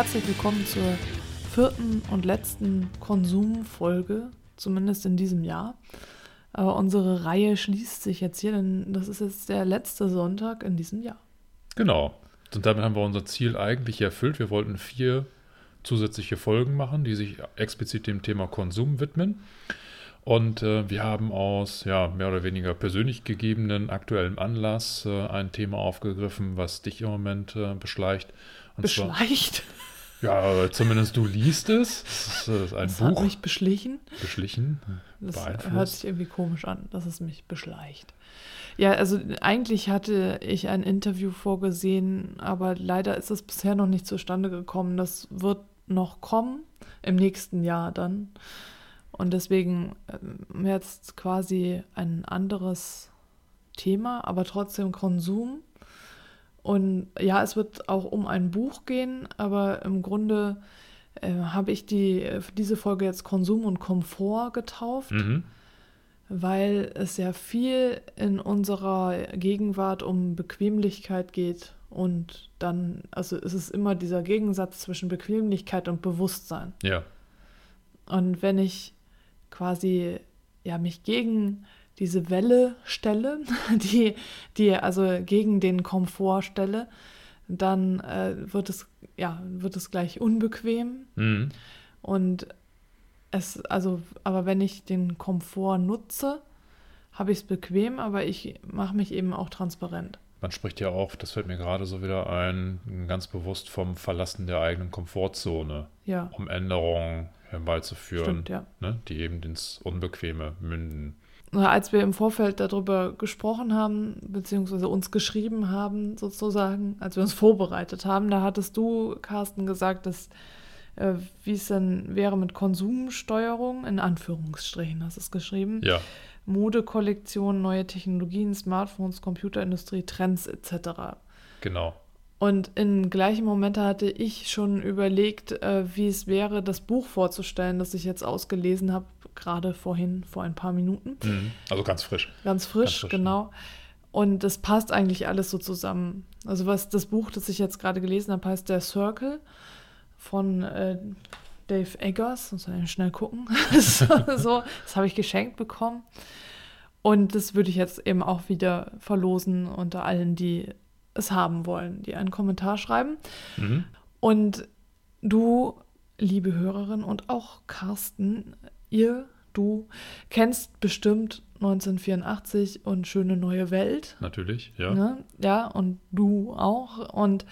Herzlich willkommen zur vierten und letzten Konsumfolge, zumindest in diesem Jahr. Aber unsere Reihe schließt sich jetzt hier, denn das ist jetzt der letzte Sonntag in diesem Jahr. Genau. Und damit haben wir unser Ziel eigentlich erfüllt. Wir wollten vier zusätzliche Folgen machen, die sich explizit dem Thema Konsum widmen. Und äh, wir haben aus ja, mehr oder weniger persönlich gegebenen aktuellem Anlass äh, ein Thema aufgegriffen, was dich im Moment äh, beschleicht. Und Beschleicht. Ja, zumindest du liest es. Es ist ein Das hat Buch mich beschlichen. beschlichen, Das beeinflusst. hört sich irgendwie komisch an, dass es mich beschleicht. Ja, also eigentlich hatte ich ein Interview vorgesehen, aber leider ist es bisher noch nicht zustande gekommen. Das wird noch kommen, im nächsten Jahr dann. Und deswegen ähm, jetzt quasi ein anderes Thema, aber trotzdem Konsum. Und ja, es wird auch um ein Buch gehen, aber im Grunde äh, habe ich die, diese Folge jetzt Konsum und Komfort getauft, Mhm. weil es ja viel in unserer Gegenwart um Bequemlichkeit geht und dann, also es ist immer dieser Gegensatz zwischen Bequemlichkeit und Bewusstsein. Ja, Und wenn ich quasi ja mich gegen diese Welle stelle, die, die also gegen den Komfort stelle, dann äh, wird es ja wird es gleich unbequem mhm. und es also aber wenn ich den Komfort nutze, habe ich es bequem, aber ich mache mich eben auch transparent. man spricht ja auch, das fällt mir gerade so wieder ein, ganz bewusst vom Verlassen der eigenen Komfortzone, Ja, um Änderungen herbeizuführen, stimmt, ja. ne, die eben ins Unbequeme münden. Als wir im Vorfeld darüber gesprochen haben, beziehungsweise uns geschrieben haben, sozusagen, als wir uns vorbereitet haben, da hattest du, Carsten, gesagt, dass äh, wie es denn wäre mit Konsumsteuerung, in Anführungsstrichen hast du es geschrieben, Ja, Modekollektion, neue Technologien, Smartphones, Computerindustrie, Trends etc. genau. Und in gleichen Momente hatte ich schon überlegt, äh, wie es wäre, das Buch vorzustellen, das ich jetzt ausgelesen habe, gerade vorhin, vor ein paar Minuten. Mhm. Also ganz frisch. Ganz frisch, Ganz frisch, genau. Und das passt eigentlich alles so zusammen. Also was das Buch, das ich jetzt gerade gelesen habe, heißt Der Circle von äh, Dave Eggers. Muss man schnell gucken. so, so, das habe ich geschenkt bekommen. Und das würde ich jetzt eben auch wieder verlosen unter allen, die es haben wollen, die einen Kommentar schreiben. Mhm. Und du, liebe Hörerin und auch Carsten, ihr, du, kennst bestimmt 1984 und Schöne neue Welt. Natürlich, ja. Ne? Ja, und du auch. Und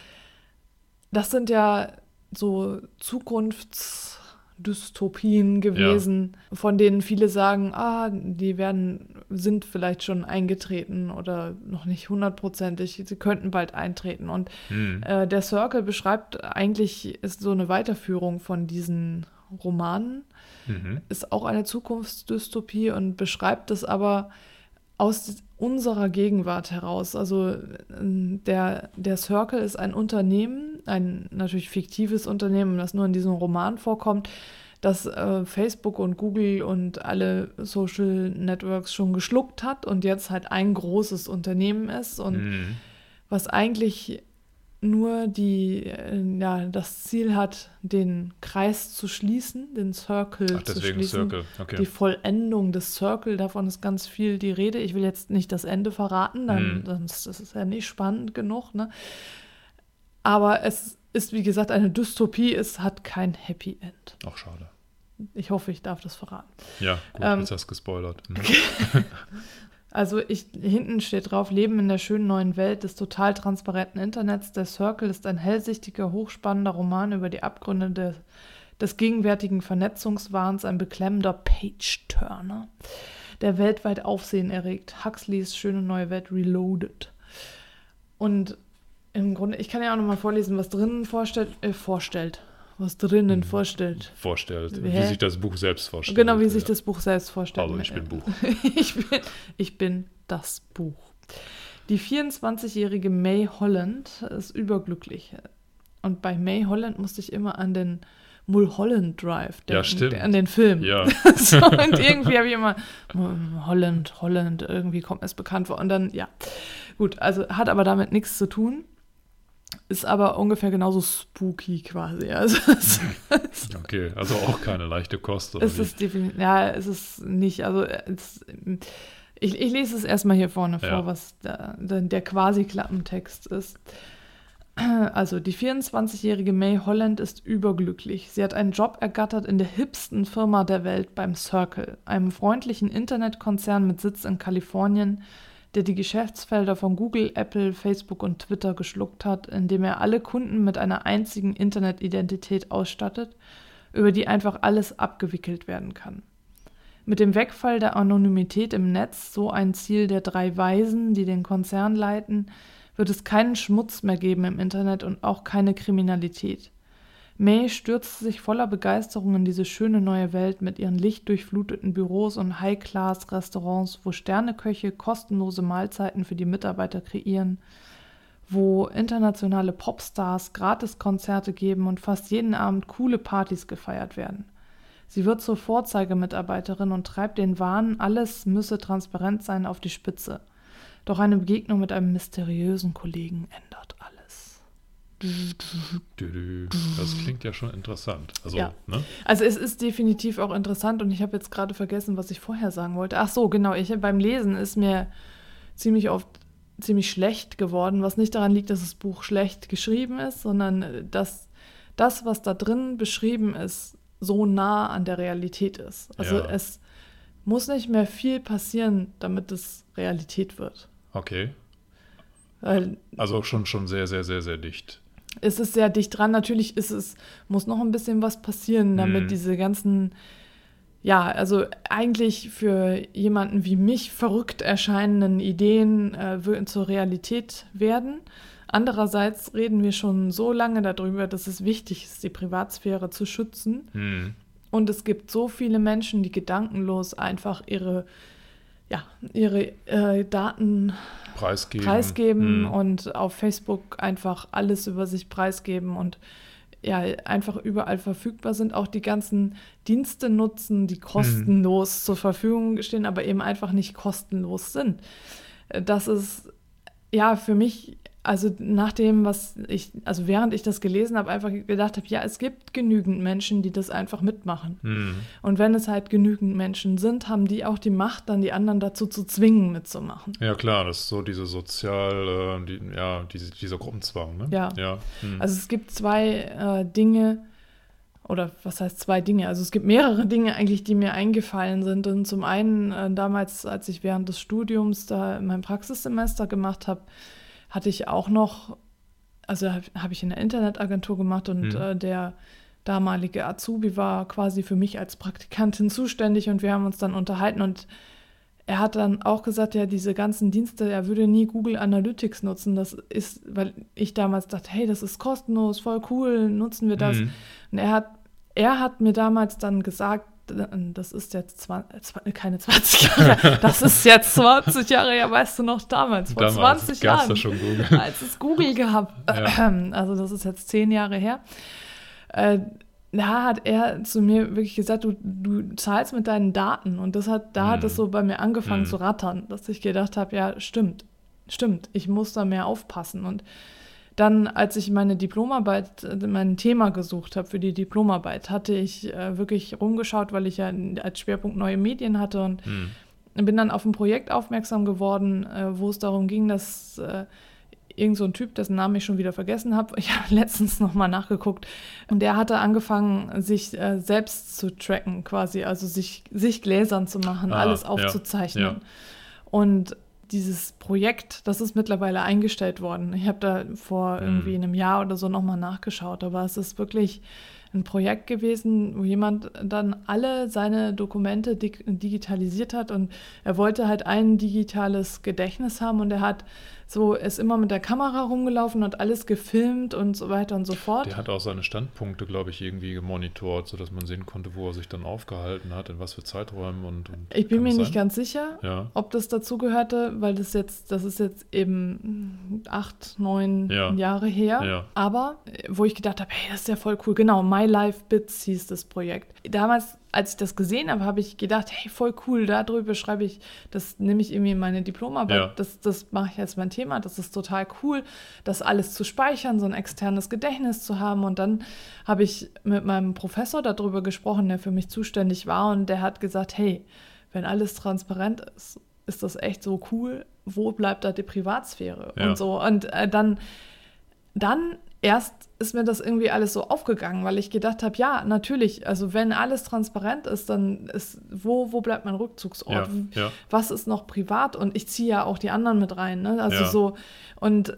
das sind ja so Zukunftsdystopien gewesen, von denen viele sagen, ah, die werden, sind vielleicht schon eingetreten oder noch nicht hundertprozentig, sie könnten bald eintreten. Und Mhm. äh, der Circle beschreibt eigentlich, ist so eine Weiterführung von diesen Romanen, Mhm. ist auch eine Zukunftsdystopie und beschreibt es aber aus unserer Gegenwart heraus. Also äh, der, der Circle ist ein Unternehmen, ein natürlich fiktives Unternehmen, das nur in diesem Roman vorkommt, das äh, Facebook und Google und alle Social Networks schon geschluckt hat und jetzt halt ein großes Unternehmen ist und Mhm. was eigentlich nur die, äh, ja, das Ziel hat, den Kreis zu schließen, den Circle Ach, zu deswegen schließen. Circle. Okay. Die Vollendung des Circle, davon ist ganz viel die Rede. Ich will jetzt nicht das Ende verraten, dann, Mhm. sonst ist es ja nicht spannend genug. Ne? Aber es ist, wie gesagt, eine Dystopie. Es hat kein Happy End. Ach, schade. Ich hoffe, ich darf das verraten. Ja, gut, Ähm, jetzt hast du gespoilert. Also ich, hinten steht drauf, Leben in der schönen neuen Welt des total transparenten Internets. Der Circle ist ein hellsichtiger, hochspannender Roman über die Abgründe der, des gegenwärtigen Vernetzungswahns, ein beklemmender Page-Turner, der weltweit Aufsehen erregt. Huxleys schöne neue Welt Reloaded. Und im Grunde, ich kann ja auch nochmal vorlesen, was drinnen vorstellt, äh, vorstellt. Was drinnen vorstellt. Vorstellt. Hä? Wie sich das Buch selbst vorstellt. Genau, wie sich Ja. das Buch selbst vorstellt. Also ich bin Buch. ich, bin, ich bin das Buch. Die 24-jährige May Holland ist überglücklich. Und bei May Holland musste ich immer an den Mulholland Drive denken, Ja, an den Film. Ja. so, und irgendwie habe ich immer hm, Holland, Holland, irgendwie kommt mir es bekannt vor. Und dann, ja. Gut, also hat aber damit nichts zu tun. Ist aber ungefähr genauso spooky quasi. Also es, Okay, also auch keine leichte Kost. Oder es wie? ist definitiv, ja, es ist nicht, also es, ich, ich lese es erstmal hier vorne Ja. vor, was da, der, der quasi Klappentext ist. Also, die 24-jährige May Holland ist überglücklich. Sie hat einen Job ergattert in der hipsten Firma der Welt beim Circle, einem freundlichen Internetkonzern mit Sitz in Kalifornien, der die Geschäftsfelder von Google, Apple, Facebook und Twitter geschluckt hat, indem er alle Kunden mit einer einzigen Internetidentität ausstattet, über die einfach alles abgewickelt werden kann. Mit dem Wegfall der Anonymität im Netz, so ein Ziel der drei Weisen, die den Konzern leiten, wird es keinen Schmutz mehr geben im Internet und auch keine Kriminalität. May stürzte sich voller Begeisterung in diese schöne neue Welt mit ihren lichtdurchfluteten Büros und High-Class-Restaurants, wo Sterneköche kostenlose Mahlzeiten für die Mitarbeiter kreieren, wo internationale Popstars Gratiskonzerte geben und fast jeden Abend coole Partys gefeiert werden. Sie wird zur Vorzeigemitarbeiterin und treibt den Wahn, alles müsse transparent sein, auf die Spitze. Doch eine Begegnung mit einem mysteriösen Kollegen ändert alles. Das klingt ja schon interessant. Also, Ja. ne? Also es ist definitiv auch interessant und ich habe jetzt gerade vergessen, was ich vorher sagen wollte. Ach so, genau, ich beim Lesen ist mir ziemlich oft ziemlich schlecht geworden, was nicht daran liegt, dass das Buch schlecht geschrieben ist, sondern äh, dass das, was da drin beschrieben ist, so nah an der Realität ist. Also Ja. es muss nicht mehr viel passieren, damit es Realität wird. Okay. Weil Also schon, schon sehr, sehr, sehr, sehr dicht. Es ist sehr dicht dran. Natürlich ist es, muss noch ein bisschen was passieren, damit Mhm. diese ganzen, ja, also eigentlich für jemanden wie mich verrückt erscheinenden Ideen äh, zur Realität werden. Andererseits reden wir schon so lange darüber, dass es wichtig ist, die Privatsphäre zu schützen. Hm. Und es gibt so viele Menschen, die gedankenlos einfach ihre, ja, ihre äh, Daten Preisgeben. preisgeben Hm. und auf Facebook einfach alles über sich preisgeben und ja, einfach überall verfügbar sind, auch die ganzen Dienste nutzen, die kostenlos zur Verfügung stehen, aber eben einfach nicht kostenlos sind. Äh, Das ist ja für mich, also nach dem, was ich, also während ich das gelesen habe, einfach gedacht habe, ja, es gibt genügend Menschen, die das einfach mitmachen. Hm. Und wenn es halt genügend Menschen sind, haben die auch die Macht, dann die anderen dazu zu zwingen, mitzumachen. Ja, klar, das ist so diese sozial, äh, die, ja, diese, dieser Gruppenzwang, ne? Ja. ja. Hm. Also es gibt zwei äh, Dinge, oder was heißt zwei Dinge? Also es gibt mehrere Dinge eigentlich, die mir eingefallen sind. Und zum einen äh, damals, als ich während des Studiums da mein Praxissemester gemacht habe, hatte ich auch noch, also habe hab ich in der Internetagentur gemacht und Mhm. äh, der damalige Azubi war quasi für mich als Praktikantin zuständig und wir haben uns dann unterhalten und er hat dann auch gesagt, ja, diese ganzen Dienste, er würde nie Google Analytics nutzen. Das ist, weil ich damals dachte, hey, das ist kostenlos, voll cool, nutzen wir das. Mhm. Und er hat, er hat mir damals dann gesagt, das ist jetzt 20, keine 20 Jahre, das ist jetzt 20 Jahre, ja, weißt du noch, damals, vor Damals 20 gab's Jahren, schon Google. als es Google gab. Ja. Also das ist jetzt zehn Jahre her. Äh, da hat er zu mir wirklich gesagt, du, du zahlst mit deinen Daten. Und das hat, da hat Mhm. es so bei mir angefangen Mhm. zu rattern, dass ich gedacht habe, ja, stimmt, stimmt, ich muss da mehr aufpassen. Und dann, als ich meine Diplomarbeit, äh, mein Thema gesucht habe für die Diplomarbeit, hatte ich äh, wirklich rumgeschaut, weil ich ja als Schwerpunkt neue Medien hatte und Hm. bin dann auf ein Projekt aufmerksam geworden, äh, wo es darum ging, dass äh, irgend so ein Typ, dessen Namen ich schon wieder vergessen habe, ich habe letztens nochmal nachgeguckt, und der hatte angefangen, sich äh, selbst zu tracken quasi, also sich, sich gläsern zu machen, Ah, alles ja, aufzuzeichnen. ja. Und dieses Projekt, das ist mittlerweile eingestellt worden. Ich habe da vor Hm. irgendwie einem Jahr oder so nochmal nachgeschaut, aber es ist wirklich ein Projekt gewesen, wo jemand dann alle seine Dokumente dig digitalisiert hat und er wollte halt ein digitales Gedächtnis haben und er hat so ist immer mit der Kamera rumgelaufen und alles gefilmt und so weiter und so fort. Der hat auch seine Standpunkte, glaube ich, irgendwie gemonitort, sodass man sehen konnte, wo er sich dann aufgehalten hat, in was für Zeiträumen und. und ich bin mir nicht ganz sicher, ja. ob das dazugehörte, weil das jetzt, das ist jetzt eben acht, neun ja. Jahre her. Ja. Aber wo ich gedacht habe, hey, das ist ja voll cool. Genau, My Life Bits hieß das Projekt. Damals als ich das gesehen habe, habe ich gedacht, hey, voll cool, darüber schreibe ich, das nehme ich irgendwie in meine Diplomarbeit, Ja. das, das mache ich als mein Thema, das ist total cool, das alles zu speichern, so ein externes Gedächtnis zu haben. Und dann habe ich mit meinem Professor darüber gesprochen, der für mich zuständig war, und der hat gesagt, hey, wenn alles transparent ist, ist das echt so cool, wo bleibt da die Privatsphäre Ja. und so. Und äh, dann, dann erst ist mir das irgendwie alles so aufgegangen, weil ich gedacht habe, ja, natürlich, also wenn alles transparent ist, dann ist, wo, wo bleibt mein Rückzugsort? Ja, ja. Was ist noch privat? Und ich ziehe ja auch die anderen mit rein, ne? Also Ja. so, und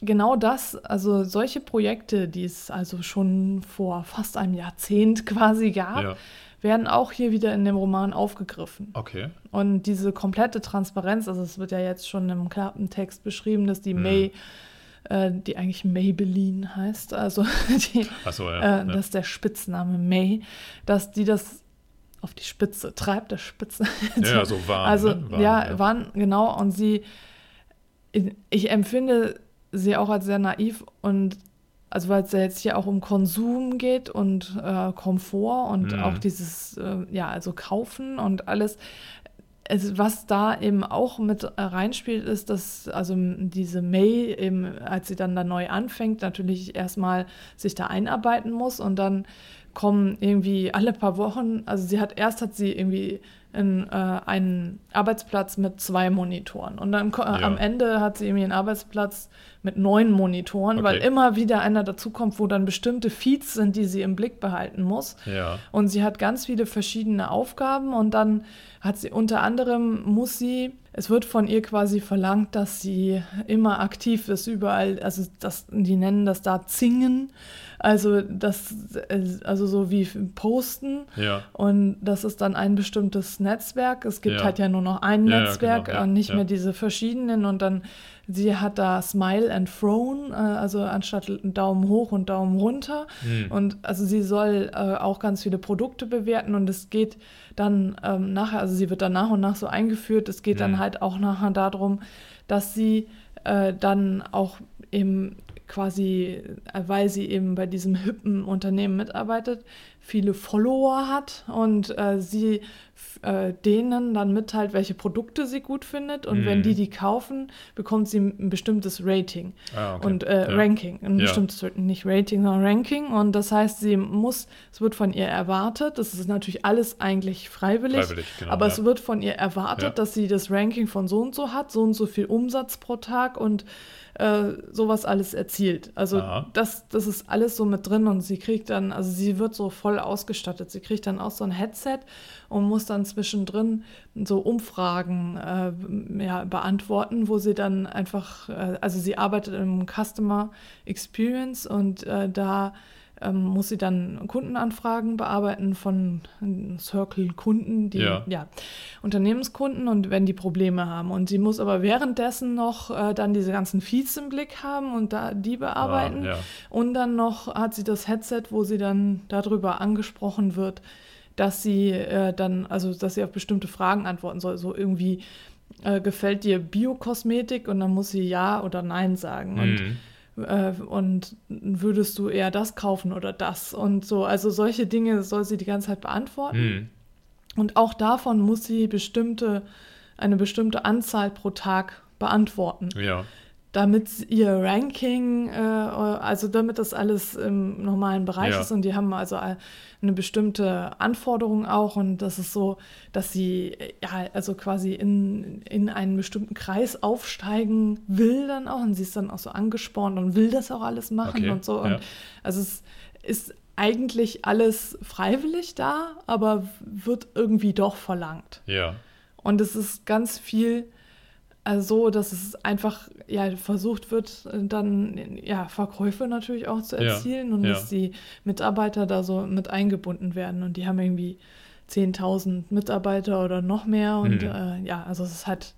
genau das, also solche Projekte, die es also schon vor fast einem Jahrzehnt quasi gab, werden auch hier wieder in dem Roman aufgegriffen. Okay. Und diese komplette Transparenz, also es wird ja jetzt schon im Klappentext beschrieben, dass die Mhm. May, äh, die eigentlich Maybelline heißt, also die, Achso, ja. äh, ja. das ist der Spitzname May, dass die das auf die Spitze treibt, der Spitze. ja, ja, so warm. also ne? Warm, ja, waren genau und sie, ich empfinde sie auch als sehr naiv und also weil es ja jetzt hier auch um Konsum geht und äh, Komfort und Mhm. auch dieses, äh, ja, also kaufen und alles. Es, was da eben auch mit äh, reinspielt, ist, dass also diese May eben, als sie dann da neu anfängt, natürlich erstmal sich da einarbeiten muss und dann kommen irgendwie alle paar Wochen, also sie hat erst hat sie irgendwie in, äh, einen Arbeitsplatz mit zwei Monitoren und dann äh, Ja. am Ende hat sie irgendwie einen Arbeitsplatz mit neun Monitoren, weil Okay. immer wieder einer dazukommt, wo dann bestimmte Feeds sind, die sie im Blick behalten muss. Ja. Und sie hat ganz viele verschiedene Aufgaben und dann hat sie unter anderem, muss sie, es wird von ihr quasi verlangt, dass sie immer aktiv ist, überall, also das, die nennen das da Zingen, also das, also so wie Posten. Ja. Und das ist dann ein bestimmtes Netzwerk. Es gibt Ja. halt ja nur noch ein Ja, Netzwerk genau, und nicht mehr diese verschiedenen. Und dann, sie hat da Smile and Frown, äh, also anstatt Daumen hoch und Daumen runter. Hm. Und also sie soll äh, auch ganz viele Produkte bewerten und es geht dann ähm, nachher, also sie wird dann nach und nach so eingeführt, es geht dann Mhm. halt auch nachher darum, dass sie äh, dann auch eben quasi, äh, weil sie eben bei diesem hippen Unternehmen mitarbeitet, viele Follower hat und äh, sie äh, denen dann mitteilt, welche Produkte sie gut findet und wenn Mhm. die die kaufen, bekommt sie ein bestimmtes Rating Ah, okay. und äh, ja. Ranking, ein Ja. bestimmtes nicht Rating, sondern Ranking und das heißt, sie muss, es wird von ihr erwartet, das ist natürlich alles eigentlich freiwillig, Freiwillig, genau, aber ja. es wird von ihr erwartet, dass sie das Ranking von so und so hat, so und so viel Umsatz pro Tag und äh, sowas alles erzielt. Also Aha. das, das ist alles so mit drin und sie kriegt dann, also sie wird so voll ausgestattet. Sie kriegt dann auch so ein Headset und muss dann zwischendrin so Umfragen äh, ja, beantworten, wo sie dann einfach, äh, also sie arbeitet im Customer Experience und äh, da ähm, muss sie dann Kundenanfragen bearbeiten von Circle-Kunden, die Ja. ja, Unternehmenskunden und wenn die Probleme haben. Und sie muss aber währenddessen noch äh, dann diese ganzen Feeds im Blick haben und da die bearbeiten. Ah, ja. Und dann noch hat sie das Headset, wo sie dann darüber angesprochen wird, dass sie äh, dann, also dass sie auf bestimmte Fragen antworten soll. So irgendwie äh, gefällt dir Biokosmetik und dann muss sie ja oder nein sagen. Und Mhm. Äh, und würdest du eher das kaufen oder das und so. Also solche Dinge soll sie die ganze Zeit beantworten. Mhm. Und auch davon muss sie bestimmte, eine bestimmte Anzahl pro Tag beantworten, Ja. Damit ihr Ranking, äh, also damit das alles im normalen Bereich Ja. ist. Und die haben also eine bestimmte Anforderung auch. Und das ist so, dass sie äh, ja also quasi in, in einen bestimmten Kreis aufsteigen will dann auch. Und sie ist dann auch so angespornt und will das auch alles machen Okay, und so. Und ja. also es ist eigentlich alles freiwillig da, aber wird irgendwie doch verlangt. Ja. Und es ist ganz viel also so, dass es einfach ja versucht wird, dann ja Verkäufe natürlich auch zu erzielen ja, und ja. dass die Mitarbeiter da so mit eingebunden werden und die haben irgendwie 10.000 Mitarbeiter oder noch mehr und mhm. äh, ja, also es ist halt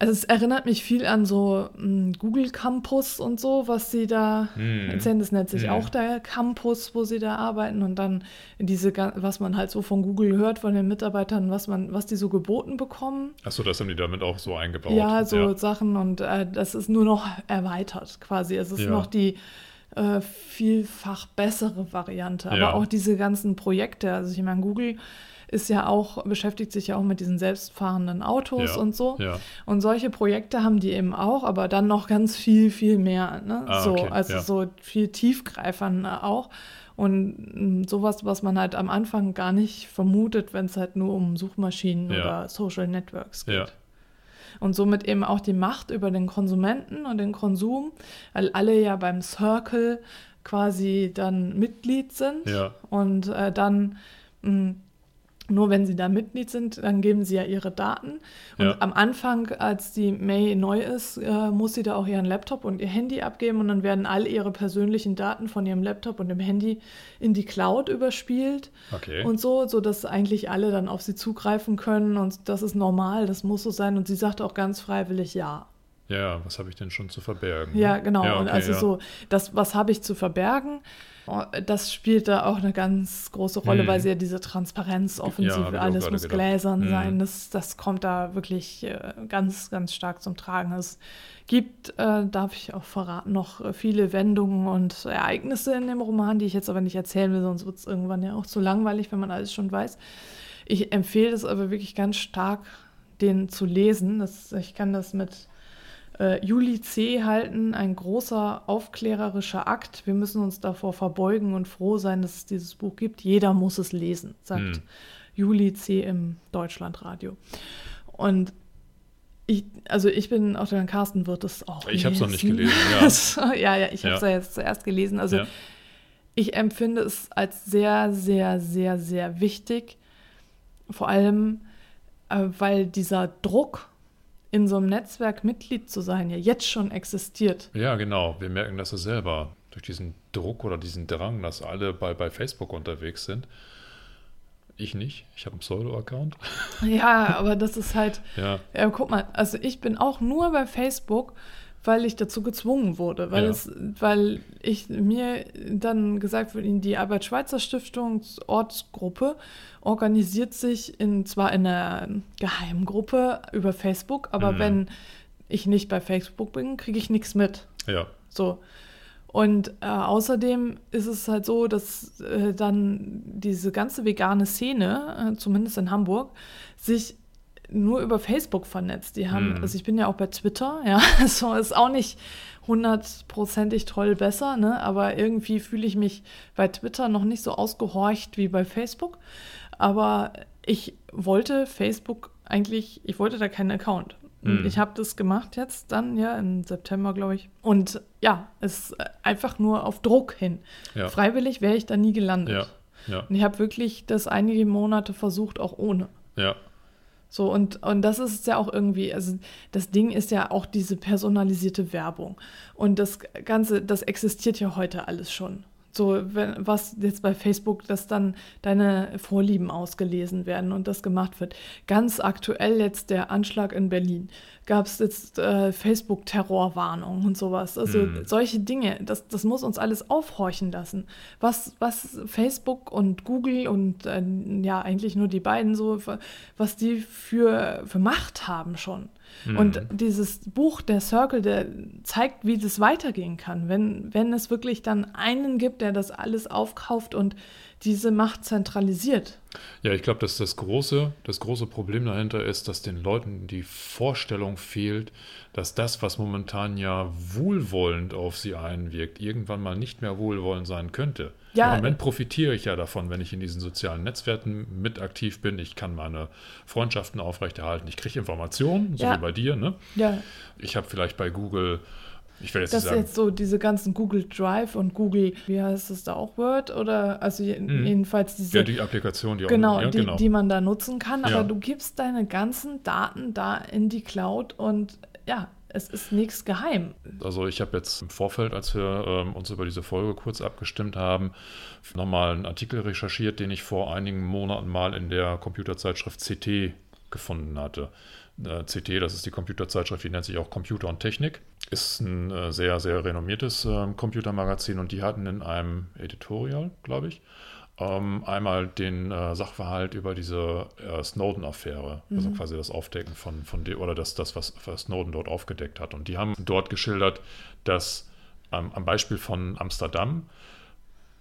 also es erinnert mich viel an so m, hm, Google Campus und so, was sie da mm. erzählen. Das nennt sich mm. auch der Campus, wo sie da arbeiten und dann diese, was man halt so von Google hört, von den Mitarbeitern, was man, was die so geboten bekommen. Achso, das haben die damit auch so eingebaut. Ja, so ja. Sachen und äh, das ist nur noch erweitert quasi. Es ist ja. noch die äh, vielfach bessere Variante. Aber ja. auch diese ganzen Projekte, also ich meine, Google ist ja auch, beschäftigt sich ja auch mit diesen selbstfahrenden Autos ja, und so. Ja. Und solche Projekte haben die eben auch, aber dann noch ganz viel, viel mehr. Ne? Ah, so, okay, also ja. so viel tiefgreifender auch. Und mm, sowas, was man halt am Anfang gar nicht vermutet, wenn es halt nur um Suchmaschinen oder Social Networks geht. Und somit eben auch die Macht über den Konsumenten und den Konsum, weil alle ja beim Circle quasi dann Mitglied sind und äh, dann mh, mm, nur wenn sie da Mitglied sind, dann geben sie ja ihre Daten. Und ja. am Anfang, als die May neu ist, äh, muss sie da auch ihren Laptop und ihr Handy abgeben und dann werden all ihre persönlichen Daten von ihrem Laptop und dem Handy in die Cloud überspielt. Okay. Und so, sodass eigentlich alle dann auf sie zugreifen können und das ist normal, das muss so sein. Und sie sagt auch ganz freiwillig ja. Ja, was habe ich denn schon zu verbergen? Ja, ne? genau. Ja, okay, und also ja. so, das, was habe ich zu verbergen? Das spielt da auch eine ganz große Rolle, hm. weil sie ja diese Transparenzoffensive, ja, alles muss gedacht. gläsern hm. sein. Das, das kommt da wirklich äh, ganz, ganz stark zum Tragen. Es gibt, äh, darf ich auch verraten, noch viele Wendungen und Ereignisse in dem Roman, die ich jetzt aber nicht erzählen will, sonst wird es irgendwann ja auch zu langweilig, wenn man alles schon weiß. Ich empfehle es aber wirklich ganz stark, den zu lesen. Das, ich kann das mit äh, Juli C. halten, ein großer aufklärerischer Akt. Wir müssen uns davor verbeugen und froh sein, dass es dieses Buch gibt. Jeder muss es lesen, sagt hm. Juli C. im Deutschlandradio. Und ich, also ich bin, auch der Carsten wird es auch Ich habe es noch nicht gelesen, ja. ja, ja, ich habe es ja. ja jetzt zuerst gelesen. Also ja. ich empfinde es als sehr, sehr, sehr, sehr wichtig. Vor allem, äh, weil dieser Druck in so einem Netzwerk Mitglied zu sein, ja jetzt schon existiert. Ja, genau. Wir merken das ja selber durch diesen Druck oder diesen Drang, dass alle bei, bei Facebook unterwegs sind. Ich nicht. Ich habe einen Pseudo-Account. Ja, aber das ist halt. ja. ja. Guck mal, also ich bin auch nur bei Facebook, weil ich dazu gezwungen wurde, weil, ja. es, weil ich mir dann gesagt wurde, die Arbeit-Schweizer Stiftungsortsgruppe organisiert sich in, zwar in einer geheimen Gruppe über Facebook, aber mhm. wenn ich nicht bei Facebook bin, kriege ich nichts mit. Ja. So. Und äh, außerdem ist es halt so, dass äh, dann diese ganze vegane Szene, äh, zumindest in Hamburg, sich nur über Facebook vernetzt. Die haben, mhm. also ich bin ja auch bei Twitter, ja, so ist auch nicht hundertprozentig toll besser, ne? Aber irgendwie fühle ich mich bei Twitter noch nicht so ausgehorcht wie bei Facebook. Aber ich wollte Facebook eigentlich, ich wollte da keinen Account. Mhm. Ich habe das gemacht jetzt dann, ja, im September, glaube ich. Und ja, es ist einfach nur auf Druck hin. Ja. Freiwillig wäre ich da nie gelandet. Ja. Ja. Und ich habe wirklich das einige Monate versucht, auch ohne. Ja. So, und, und das ist ja auch irgendwie, also das Ding ist ja auch diese personalisierte Werbung. Und das Ganze, das existiert ja heute alles schon. So, wenn, was jetzt bei Facebook, dass dann deine Vorlieben ausgelesen werden und das gemacht wird. Ganz aktuell jetzt der Anschlag in Berlin. Gab es jetzt äh, Facebook-Terrorwarnungen und sowas. Also mm. solche Dinge, das, das muss uns alles aufhorchen lassen. Was, was Facebook und Google und äh, ja, eigentlich nur die beiden so, was die für, für Macht haben schon. Und mhm. dieses Buch, der Circle, der zeigt, wie das weitergehen kann, wenn, wenn es wirklich dann einen gibt, der das alles aufkauft und diese Macht zentralisiert. Ja, ich glaube, dass das große, das große Problem dahinter ist, dass den Leuten die Vorstellung fehlt, dass das, was momentan ja wohlwollend auf sie einwirkt, irgendwann mal nicht mehr wohlwollend sein könnte. Ja. Im Moment profitiere ich ja davon, wenn ich in diesen sozialen Netzwerken mit aktiv bin. Ich kann meine Freundschaften aufrechterhalten. Ich kriege Informationen, so ja. wie bei dir. Ne? Ja. Ich habe vielleicht bei Google Ich will jetzt dass jetzt so diese ganzen Google Drive und Google, wie heißt es da auch Word oder also je, Mhm. jedenfalls diese ja, die Applikation, die auch, genau, ja, die, genau. die man da nutzen kann, aber Ja. du gibst deine ganzen Daten da in die Cloud und ja, es ist nichts geheim. Also ich habe jetzt im Vorfeld, als wir ähm, uns über diese Folge kurz abgestimmt haben, nochmal einen Artikel recherchiert, den ich vor einigen Monaten mal in der Computerzeitschrift CT gefunden hatte. Äh, CT, das ist die Computerzeitschrift, die nennt sich auch Computer und Technik. Ist ein äh, sehr, sehr renommiertes äh, Computermagazin und die hatten in einem Editorial, glaube ich, ähm, einmal den äh, Sachverhalt über diese äh, Snowden-Affäre, also quasi das Aufdecken von, von dem, oder das, das was, was Snowden dort aufgedeckt hat. Und die haben dort geschildert, dass ähm, am Beispiel von Amsterdam